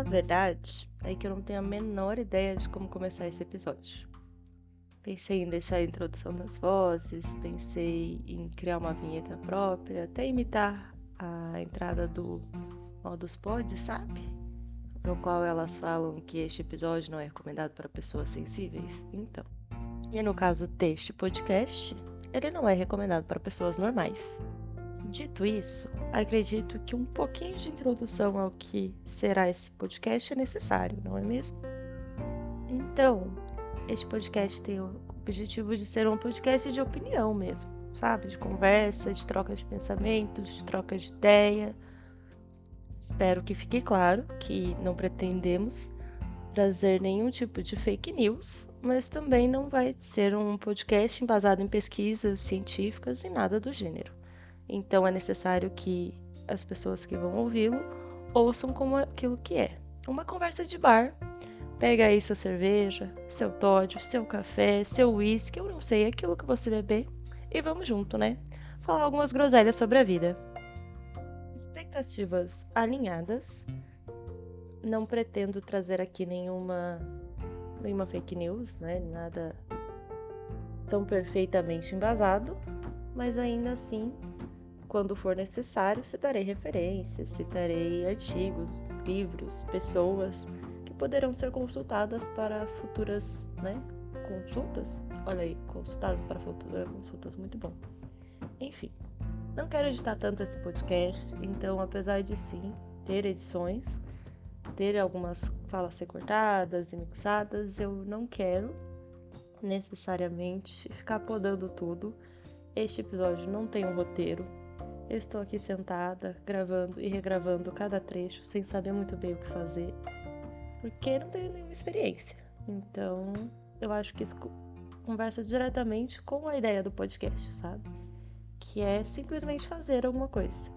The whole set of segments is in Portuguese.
A verdade é que eu não tenho a menor ideia de como começar esse episódio. Pensei em deixar a introdução das vozes, pensei em criar uma vinheta própria, até imitar a entrada do Modus Pod, sabe? No qual elas falam que este episódio não é recomendado para pessoas sensíveis. Então. E no caso deste podcast, ele não é recomendado para pessoas normais. Dito isso, acredito que um pouquinho de introdução ao que será esse podcast é necessário, não é mesmo? Então, este podcast tem o objetivo de ser um podcast de opinião mesmo, sabe? De conversa, de troca de pensamentos, de troca de ideia. Espero que fique claro que não pretendemos trazer nenhum tipo de fake news, mas também não vai ser um podcast embasado em pesquisas científicas e nada do gênero. Então é necessário que as pessoas que vão ouvi-lo ouçam como aquilo que é. Uma conversa de bar. Pega aí sua cerveja, seu Todd, seu café, seu uísque, eu não sei, aquilo que você beber. E vamos junto, né? Falar algumas groselhas sobre a vida. Expectativas alinhadas. Não pretendo trazer aqui nenhuma nenhuma fake news, né? Nada tão perfeitamente embasado, mas ainda assim quando for necessário, citarei referências, citarei artigos, livros, pessoas que poderão ser consultadas para futuras né, consultas. Olha aí, consultadas para futuras consultas, muito bom. Enfim, não quero editar tanto esse podcast, então, apesar de sim ter edições, ter algumas falas recortadas e mixadas, eu não quero necessariamente ficar podando tudo. Este episódio não tem um roteiro, eu estou aqui sentada, gravando e regravando cada trecho sem saber muito bem o que fazer, porque não tenho nenhuma experiência. Então, eu acho que isso conversa diretamente com a ideia do podcast, sabe? Que é simplesmente fazer alguma coisa.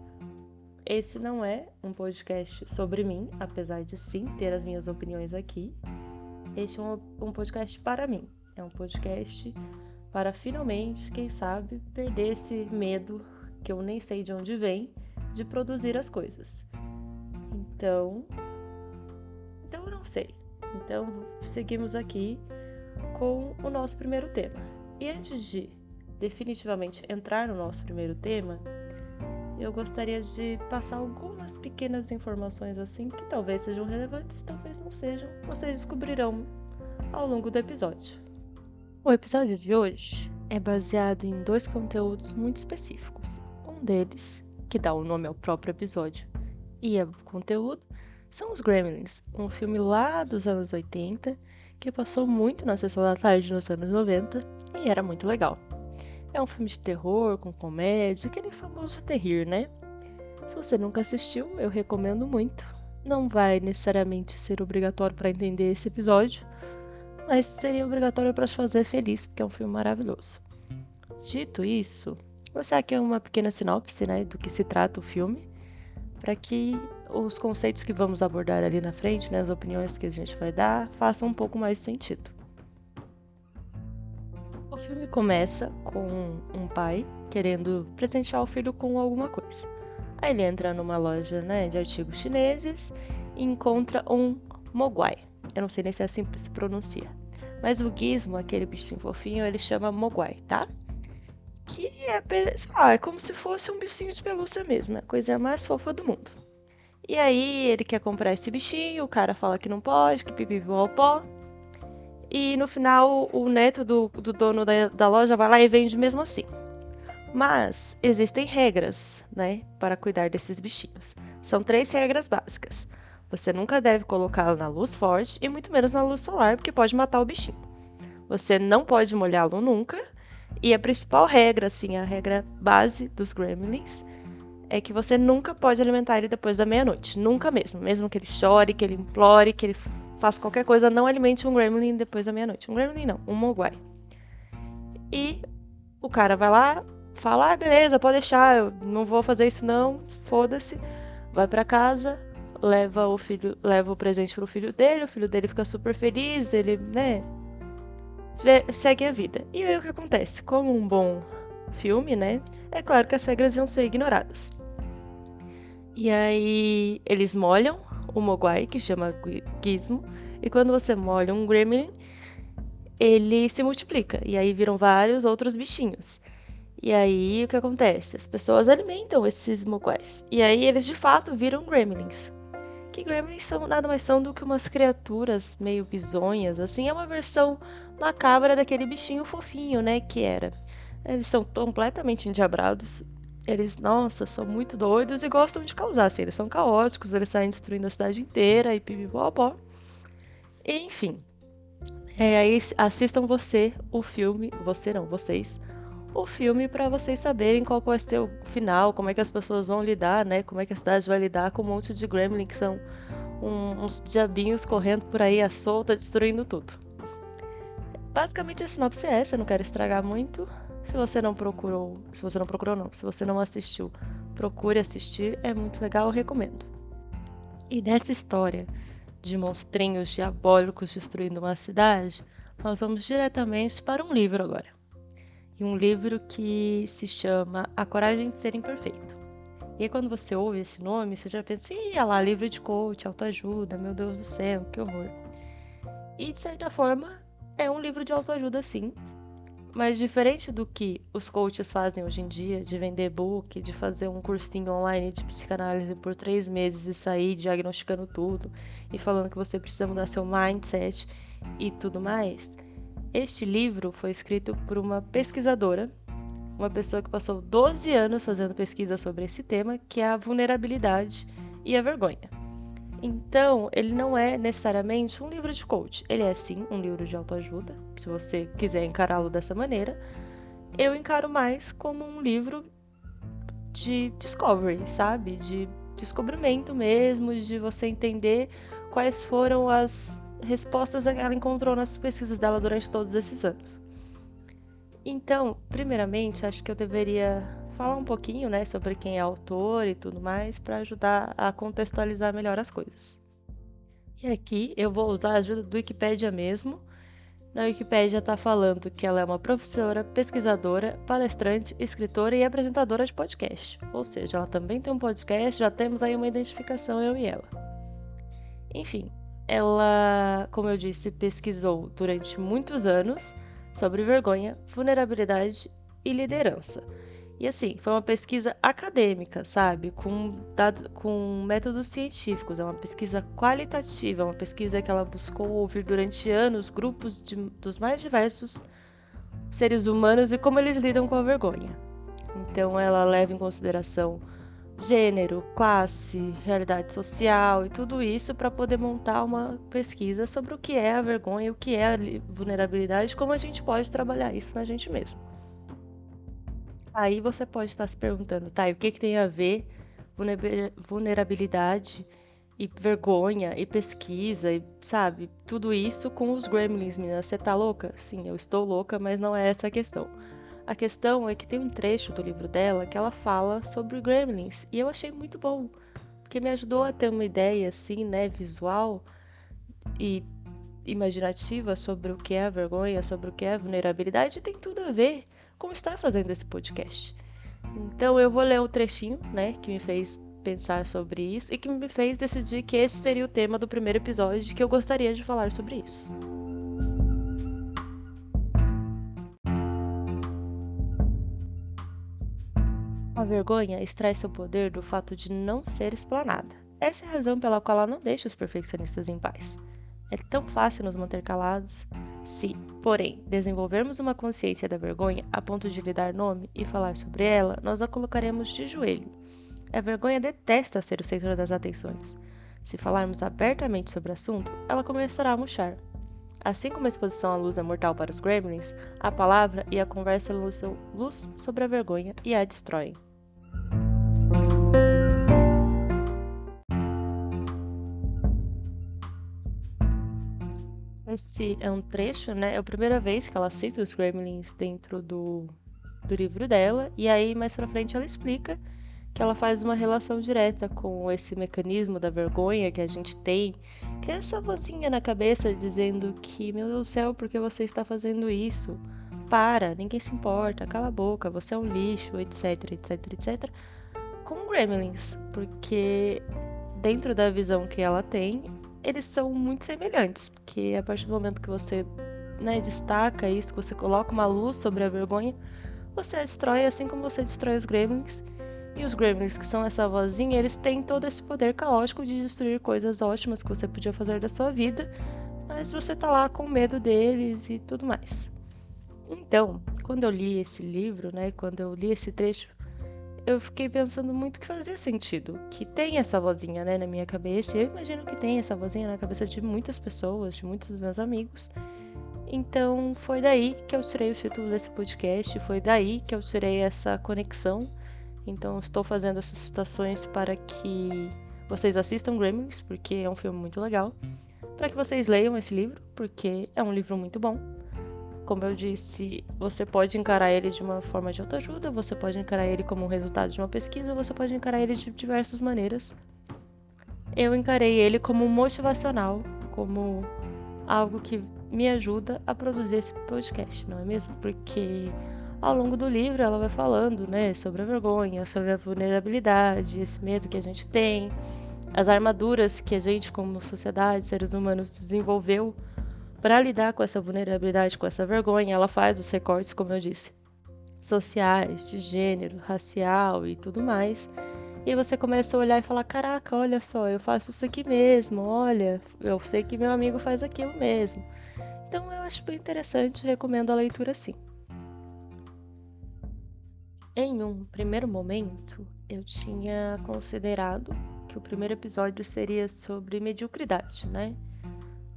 Esse não é um podcast sobre mim, apesar de sim ter as minhas opiniões aqui. Este é um, um podcast para mim. É um podcast para finalmente, quem sabe, perder esse medo que eu nem sei de onde vem, de produzir as coisas. Então, então eu não sei. Então, seguimos aqui com o nosso primeiro tema. E antes de definitivamente entrar no nosso primeiro tema, eu gostaria de passar algumas pequenas informações assim que talvez sejam relevantes, talvez não sejam. Vocês descobrirão ao longo do episódio. O episódio de hoje é baseado em dois conteúdos muito específicos deles, que dá o nome ao próprio episódio e ao conteúdo, são os Gremlins, um filme lá dos anos 80 que passou muito na sessão da tarde nos anos 90 e era muito legal. É um filme de terror com comédia, aquele famoso terrir, né? Se você nunca assistiu, eu recomendo muito. Não vai necessariamente ser obrigatório para entender esse episódio, mas seria obrigatório para te fazer feliz, porque é um filme maravilhoso. Dito isso, passar aqui uma pequena sinopse né, do que se trata o filme, para que os conceitos que vamos abordar ali na frente, né, as opiniões que a gente vai dar, façam um pouco mais sentido. O filme começa com um pai querendo presentear o filho com alguma coisa. Aí ele entra numa loja né, de artigos chineses e encontra um Mogwai. Eu não sei nem se é assim que se pronuncia. Mas o gizmo, aquele bichinho fofinho, ele chama Mogwai, tá? Que é, lá, é como se fosse um bichinho de pelúcia mesmo, é a coisa mais fofa do mundo. E aí ele quer comprar esse bichinho, o cara fala que não pode, que pó. E no final o neto do, do dono da, da loja vai lá e vende mesmo assim. Mas existem regras, né, para cuidar desses bichinhos. São três regras básicas. Você nunca deve colocá-lo na luz forte e muito menos na luz solar, porque pode matar o bichinho. Você não pode molhá-lo nunca e a principal regra, assim, a regra base dos gremlins é que você nunca pode alimentar ele depois da meia-noite. Nunca mesmo. Mesmo que ele chore, que ele implore, que ele faça qualquer coisa, não alimente um gremlin depois da meia-noite. Um gremlin não, um mogwai. E o cara vai lá, fala: ah, beleza, pode deixar, eu não vou fazer isso não, foda-se. Vai para casa, leva o filho, leva o presente pro filho dele, o filho dele fica super feliz, ele, né, segue a vida. E aí o que acontece? Como um bom filme, né? É claro que as regras iam ser ignoradas. E aí eles molham o Mogwai, que chama Gizmo, e quando você molha um Gremlin, ele se multiplica, e aí viram vários outros bichinhos. E aí o que acontece? As pessoas alimentam esses Mogwais, e aí eles de fato viram Gremlins. Que Gremlins são nada mais são do que umas criaturas meio bizonhas, assim, é uma versão macabra daquele bichinho fofinho, né, que era. Eles são completamente endiabrados, eles, nossa, são muito doidos e gostam de causar, assim, eles são caóticos, eles saem destruindo a cidade inteira e pipipopó. Enfim. É, aí assistam você o filme, você não, vocês, o filme para vocês saberem qual vai ser o final, como é que as pessoas vão lidar, né? Como é que a cidade vai lidar com um monte de gremlin que são um, uns diabinhos correndo por aí à solta, destruindo tudo. Basicamente a sinopse é essa, eu não quero estragar muito. Se você não procurou, se você não procurou não, se você não assistiu, procure assistir, é muito legal, eu recomendo. E nessa história de monstrinhos diabólicos destruindo uma cidade, nós vamos diretamente para um livro agora. Um livro que se chama A Coragem de Ser Imperfeito. E aí quando você ouve esse nome, você já pensa, ih, lá, livro de coach, autoajuda, meu Deus do céu, que horror. E de certa forma, é um livro de autoajuda sim, mas diferente do que os coaches fazem hoje em dia, de vender book, de fazer um cursinho online de psicanálise por três meses e sair diagnosticando tudo e falando que você precisa mudar seu mindset e tudo mais, este livro foi escrito por uma pesquisadora, uma pessoa que passou 12 anos fazendo pesquisa sobre esse tema, que é a vulnerabilidade e a vergonha. Então, ele não é necessariamente um livro de coach. Ele é sim um livro de autoajuda, se você quiser encará-lo dessa maneira. Eu encaro mais como um livro de discovery, sabe? De descobrimento mesmo, de você entender quais foram as respostas ela encontrou nas pesquisas dela durante todos esses anos. Então, primeiramente, acho que eu deveria falar um pouquinho, né, sobre quem é autor e tudo mais, para ajudar a contextualizar melhor as coisas. E aqui eu vou usar a ajuda do Wikipedia mesmo. Na Wikipedia está falando que ela é uma professora, pesquisadora, palestrante, escritora e apresentadora de podcast. Ou seja, ela também tem um podcast, já temos aí uma identificação eu e ela. Enfim, ela, como eu disse, pesquisou durante muitos anos sobre vergonha, vulnerabilidade e liderança. E assim, foi uma pesquisa acadêmica, sabe? Com, dado, com métodos científicos. É uma pesquisa qualitativa, é uma pesquisa que ela buscou ouvir durante anos grupos de, dos mais diversos seres humanos e como eles lidam com a vergonha. Então, ela leva em consideração gênero, classe, realidade social e tudo isso para poder montar uma pesquisa sobre o que é a vergonha, o que é a vulnerabilidade, como a gente pode trabalhar isso na gente mesmo. Aí você pode estar se perguntando, tá, e o que, que tem a ver vulnerabilidade e vergonha e pesquisa e, sabe, tudo isso com os gremlins, menina? Você tá louca? Sim, eu estou louca, mas não é essa a questão. A questão é que tem um trecho do livro dela que ela fala sobre gremlins e eu achei muito bom, porque me ajudou a ter uma ideia assim, né, visual e imaginativa sobre o que é a vergonha, sobre o que é a vulnerabilidade, e tem tudo a ver como estar fazendo esse podcast. Então eu vou ler o trechinho, né, que me fez pensar sobre isso e que me fez decidir que esse seria o tema do primeiro episódio que eu gostaria de falar sobre isso. A vergonha extrai seu poder do fato de não ser explanada. Essa é a razão pela qual ela não deixa os perfeccionistas em paz. É tão fácil nos manter calados, se, porém, desenvolvermos uma consciência da vergonha a ponto de lhe dar nome e falar sobre ela, nós a colocaremos de joelho. A vergonha detesta ser o centro das atenções. Se falarmos abertamente sobre o assunto, ela começará a murchar. Assim como a exposição à luz é mortal para os gremlins, a palavra e a conversa lançam luz sobre a vergonha e a destroem. Esse é um trecho, né? É a primeira vez que ela cita os gremlins dentro do, do livro dela. E aí, mais pra frente, ela explica que ela faz uma relação direta com esse mecanismo da vergonha que a gente tem, que é essa vozinha na cabeça dizendo que, meu Deus do céu, por que você está fazendo isso? Para, ninguém se importa, cala a boca, você é um lixo, etc, etc, etc. Com gremlins, porque dentro da visão que ela tem, eles são muito semelhantes, porque a partir do momento que você né, destaca isso, que você coloca uma luz sobre a vergonha, você a destrói assim como você destrói os gremlins. E os gremlins, que são essa vozinha, eles têm todo esse poder caótico de destruir coisas ótimas que você podia fazer da sua vida, mas você tá lá com medo deles e tudo mais. Então, quando eu li esse livro, né, quando eu li esse trecho, eu fiquei pensando muito que fazia sentido, que tem essa vozinha, né, na minha cabeça. E eu imagino que tem essa vozinha na cabeça de muitas pessoas, de muitos dos meus amigos. Então, foi daí que eu tirei o título desse podcast, foi daí que eu tirei essa conexão. Então, estou fazendo essas citações para que vocês assistam Gremlins, porque é um filme muito legal, para que vocês leiam esse livro, porque é um livro muito bom. Como eu disse, você pode encarar ele de uma forma de autoajuda, você pode encarar ele como um resultado de uma pesquisa, você pode encarar ele de diversas maneiras. Eu encarei ele como motivacional, como algo que me ajuda a produzir esse podcast, não é mesmo? Porque ao longo do livro ela vai falando, né, sobre a vergonha, sobre a vulnerabilidade, esse medo que a gente tem, as armaduras que a gente como sociedade, seres humanos desenvolveu para lidar com essa vulnerabilidade, com essa vergonha, ela faz os recortes, como eu disse, sociais, de gênero, racial e tudo mais. E você começa a olhar e falar: caraca, olha só, eu faço isso aqui mesmo, olha, eu sei que meu amigo faz aquilo mesmo. Então eu acho bem interessante, recomendo a leitura sim. Em um primeiro momento, eu tinha considerado que o primeiro episódio seria sobre mediocridade, né?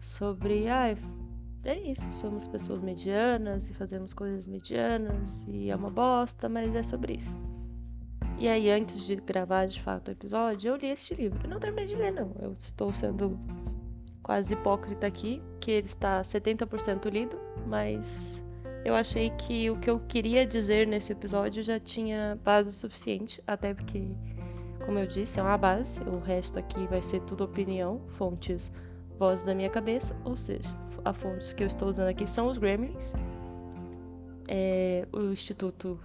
Sobre, ah, é isso, somos pessoas medianas e fazemos coisas medianas e é uma bosta, mas é sobre isso. E aí, antes de gravar de fato o episódio, eu li este livro. Eu não terminei de ler, não. Eu estou sendo quase hipócrita aqui, que ele está 70% lido, mas eu achei que o que eu queria dizer nesse episódio já tinha base suficiente, até porque, como eu disse, é uma base. O resto aqui vai ser tudo opinião, fontes Voz da minha cabeça, ou seja, a fontes que eu estou usando aqui são os Gremlins, é, o instituto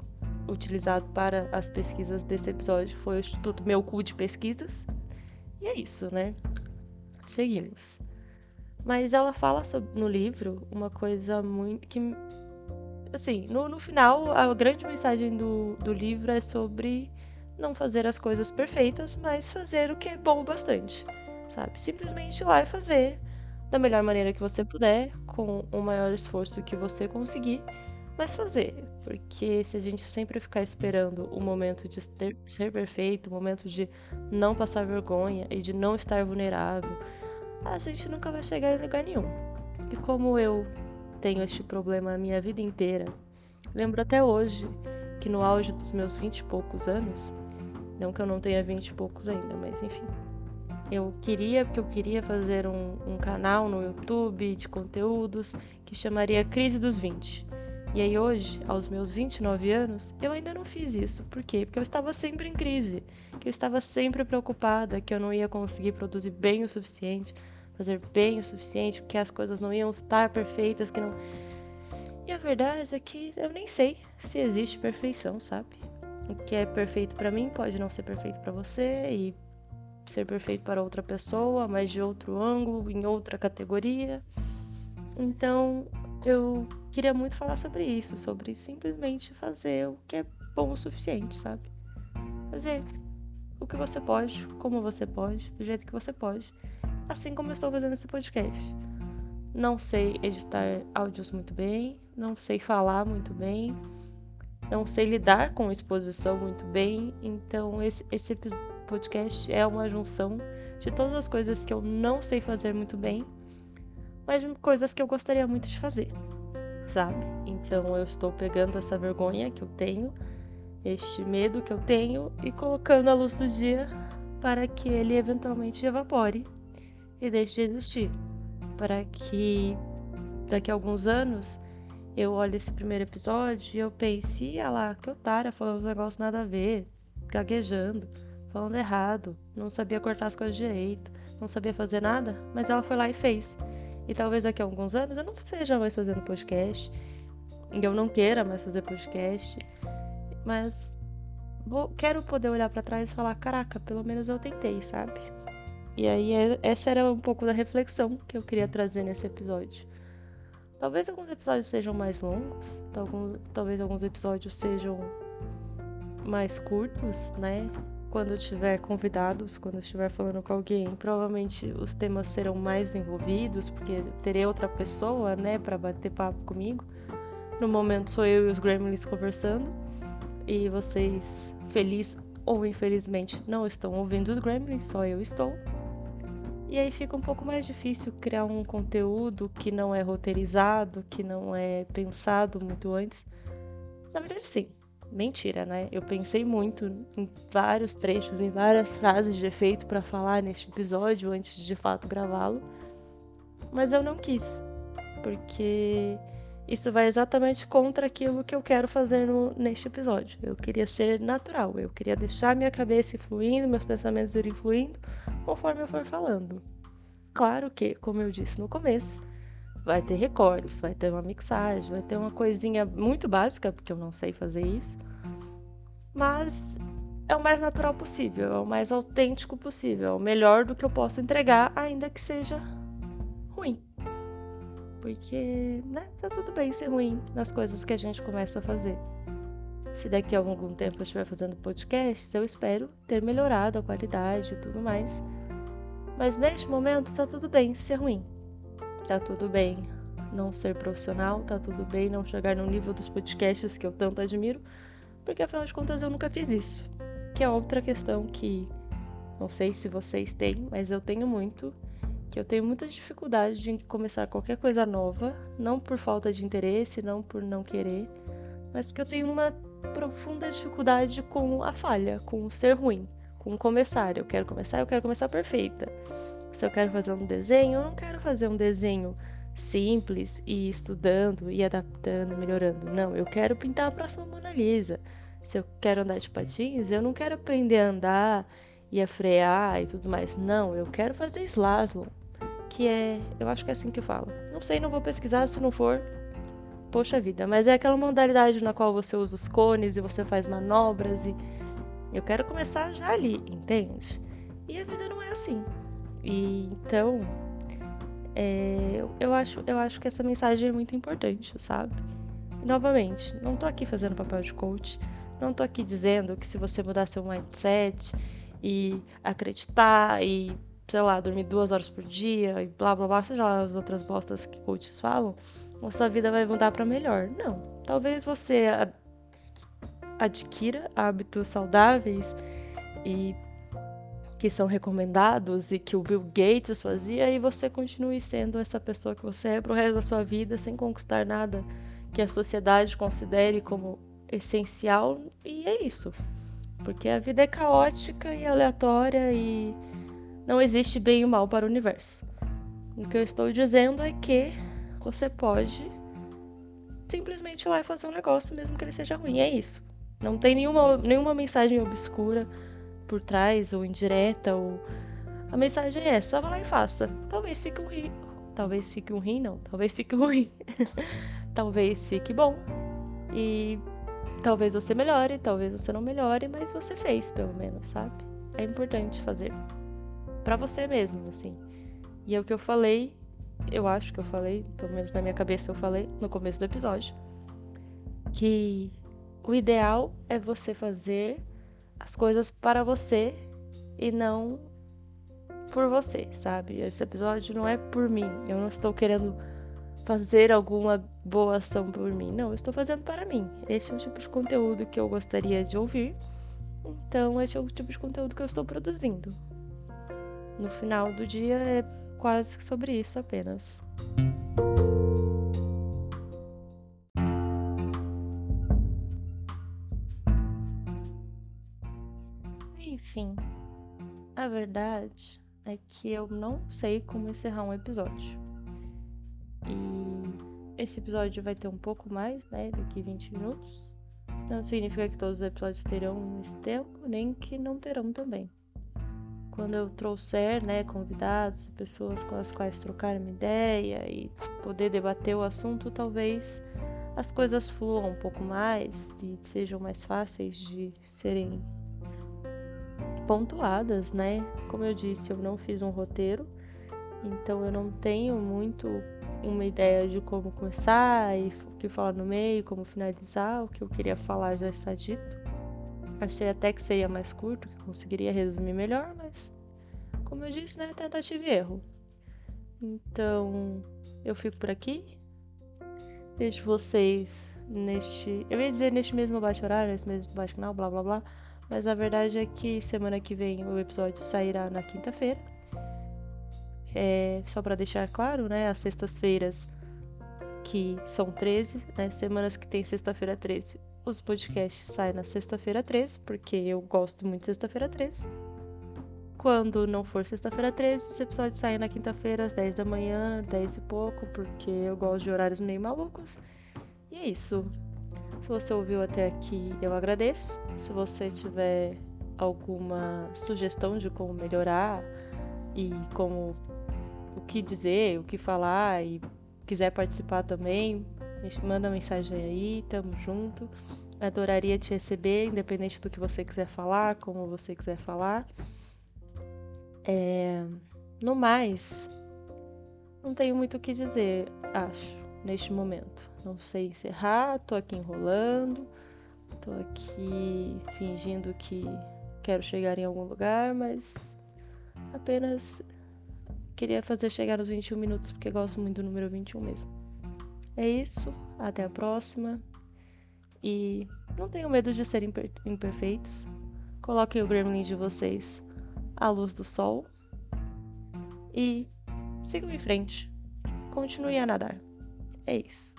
utilizado para as pesquisas desse episódio foi o Instituto Meu Cu de Pesquisas. E é isso, né? Seguimos. Mas ela fala sobre, no livro uma coisa muito que. Assim, no, no final, a grande mensagem do, do livro é sobre não fazer as coisas perfeitas, mas fazer o que é bom bastante sabe? Simplesmente ir lá e fazer da melhor maneira que você puder, com o maior esforço que você conseguir, mas fazer. Porque se a gente sempre ficar esperando o momento de ter, ser perfeito, o momento de não passar vergonha e de não estar vulnerável, a gente nunca vai chegar em lugar nenhum. E como eu tenho este problema a minha vida inteira, lembro até hoje que no auge dos meus vinte e poucos anos, não que eu não tenha vinte e poucos ainda, mas enfim, eu queria, porque eu queria fazer um, um canal no YouTube de conteúdos que chamaria Crise dos 20. E aí hoje, aos meus 29 anos, eu ainda não fiz isso. Por quê? Porque eu estava sempre em crise, que eu estava sempre preocupada que eu não ia conseguir produzir bem o suficiente, fazer bem o suficiente, que as coisas não iam estar perfeitas, que não E a verdade é que eu nem sei se existe perfeição, sabe? O que é perfeito para mim pode não ser perfeito para você e ser perfeito para outra pessoa, mas de outro ângulo, em outra categoria. Então, eu queria muito falar sobre isso, sobre simplesmente fazer o que é bom o suficiente, sabe? Fazer o que você pode, como você pode, do jeito que você pode, assim como eu estou fazendo esse podcast. Não sei editar áudios muito bem, não sei falar muito bem, não sei lidar com exposição muito bem, então esse, esse episódio podcast é uma junção de todas as coisas que eu não sei fazer muito bem, mas coisas que eu gostaria muito de fazer, sabe? Então eu estou pegando essa vergonha que eu tenho, este medo que eu tenho e colocando a luz do dia para que ele eventualmente evapore e deixe de existir, para que daqui a alguns anos eu olhe esse primeiro episódio e eu pense, ah lá, que otária falando uns negócios nada a ver, gaguejando falando errado, não sabia cortar as coisas direito, não sabia fazer nada, mas ela foi lá e fez. E talvez daqui a alguns anos eu não seja mais fazendo podcast, eu não queira mais fazer podcast, mas vou, quero poder olhar para trás e falar: caraca, pelo menos eu tentei, sabe? E aí, é, essa era um pouco da reflexão que eu queria trazer nesse episódio. Talvez alguns episódios sejam mais longos, talvez alguns episódios sejam mais curtos, né? Quando eu tiver convidados, quando eu estiver falando com alguém, provavelmente os temas serão mais envolvidos, porque terei outra pessoa, né, para bater papo comigo. No momento sou eu e os Gremlins conversando, e vocês, feliz ou infelizmente, não estão ouvindo os Gremlins, só eu estou. E aí fica um pouco mais difícil criar um conteúdo que não é roteirizado, que não é pensado muito antes. Na verdade, sim, Mentira, né? Eu pensei muito em vários trechos, em várias frases de efeito para falar neste episódio antes de, de fato gravá-lo, mas eu não quis, porque isso vai exatamente contra aquilo que eu quero fazer no, neste episódio. Eu queria ser natural, eu queria deixar minha cabeça fluindo, meus pensamentos irem fluindo conforme eu for falando. Claro que, como eu disse no começo, vai ter recortes, vai ter uma mixagem, vai ter uma coisinha muito básica, porque eu não sei fazer isso. Mas é o mais natural possível, é o mais autêntico possível, é o melhor do que eu posso entregar, ainda que seja ruim. Porque, né, tá tudo bem ser ruim nas coisas que a gente começa a fazer. Se daqui a algum tempo eu estiver fazendo podcasts, eu espero ter melhorado a qualidade e tudo mais. Mas neste momento tá tudo bem ser ruim. Tá tudo bem não ser profissional, tá tudo bem não chegar no nível dos podcasts que eu tanto admiro, porque afinal de contas eu nunca fiz isso. Que é outra questão que não sei se vocês têm, mas eu tenho muito, que eu tenho muita dificuldade de começar qualquer coisa nova, não por falta de interesse, não por não querer, mas porque eu tenho uma profunda dificuldade com a falha, com o ser ruim, com começar. Eu quero começar, eu quero começar perfeita. Se eu quero fazer um desenho, eu não quero fazer um desenho simples e estudando e adaptando, melhorando. Não, eu quero pintar a próxima Mona Lisa. Se eu quero andar de patins, eu não quero aprender a andar e a frear e tudo mais. Não, eu quero fazer slalom, que é, eu acho que é assim que fala. Não sei, não vou pesquisar se não for. Poxa vida, mas é aquela modalidade na qual você usa os cones e você faz manobras e eu quero começar já ali, entende? E a vida não é assim. E então, é, eu, acho, eu acho que essa mensagem é muito importante, sabe? Novamente, não tô aqui fazendo papel de coach, não tô aqui dizendo que se você mudar seu mindset e acreditar e, sei lá, dormir duas horas por dia e blá blá blá, seja lá as outras bostas que coaches falam, a sua vida vai mudar para melhor. Não. Talvez você adquira hábitos saudáveis e que são recomendados e que o Bill Gates fazia e você continue sendo essa pessoa que você é pro resto da sua vida sem conquistar nada que a sociedade considere como essencial e é isso. Porque a vida é caótica e aleatória e não existe bem e mal para o universo. O que eu estou dizendo é que você pode simplesmente ir lá e fazer um negócio mesmo que ele seja ruim, é isso. Não tem nenhuma, nenhuma mensagem obscura por trás ou indireta ou a mensagem é essa, vá lá e faça. Talvez fique um rim, talvez fique um rim não, talvez fique ruim. talvez fique bom. E talvez você melhore, talvez você não melhore, mas você fez pelo menos, sabe? É importante fazer para você mesmo, assim. E é o que eu falei, eu acho que eu falei, pelo menos na minha cabeça eu falei no começo do episódio, que o ideal é você fazer as coisas para você e não por você, sabe? Esse episódio não é por mim. Eu não estou querendo fazer alguma boa ação por mim. Não, eu estou fazendo para mim. Esse é o tipo de conteúdo que eu gostaria de ouvir. Então, esse é o tipo de conteúdo que eu estou produzindo. No final do dia é quase sobre isso apenas. Enfim, a verdade é que eu não sei como encerrar um episódio. E esse episódio vai ter um pouco mais, né, do que 20 minutos. Não significa que todos os episódios terão esse tempo, nem que não terão também. Quando eu trouxer, né, convidados, pessoas com as quais trocar uma ideia e poder debater o assunto, talvez as coisas fluam um pouco mais e sejam mais fáceis de serem pontuadas, né? Como eu disse, eu não fiz um roteiro, então eu não tenho muito uma ideia de como começar e o que falar no meio, como finalizar. O que eu queria falar já está dito. Achei até que seria mais curto, que conseguiria resumir melhor, mas como eu disse, né, tentativa e erro. Então, eu fico por aqui. Vejo vocês neste. Eu ia dizer neste mesmo bate-horário, nesse mesmo bate-canal, blá blá blá. Mas a verdade é que semana que vem o episódio sairá na quinta-feira. É, só para deixar claro, né? As sextas-feiras que são 13, né? Semanas que tem sexta-feira 13. Os podcasts saem na sexta-feira 13, porque eu gosto muito de sexta-feira 13. Quando não for sexta-feira 13, os episódios saem na quinta-feira às 10 da manhã, 10 e pouco, porque eu gosto de horários meio malucos. E é isso. Se você ouviu até aqui, eu agradeço. Se você tiver alguma sugestão de como melhorar e como o que dizer, o que falar e quiser participar também, manda mensagem aí, tamo junto. Adoraria te receber, independente do que você quiser falar, como você quiser falar. É... No mais, não tenho muito o que dizer, acho, neste momento. Não sei encerrar, tô aqui enrolando, tô aqui fingindo que quero chegar em algum lugar, mas apenas queria fazer chegar nos 21 minutos, porque gosto muito do número 21 mesmo. É isso, até a próxima. E não tenham medo de serem imper imperfeitos. Coloquem o gremlin de vocês à luz do sol. E sigam em frente. Continue a nadar. É isso.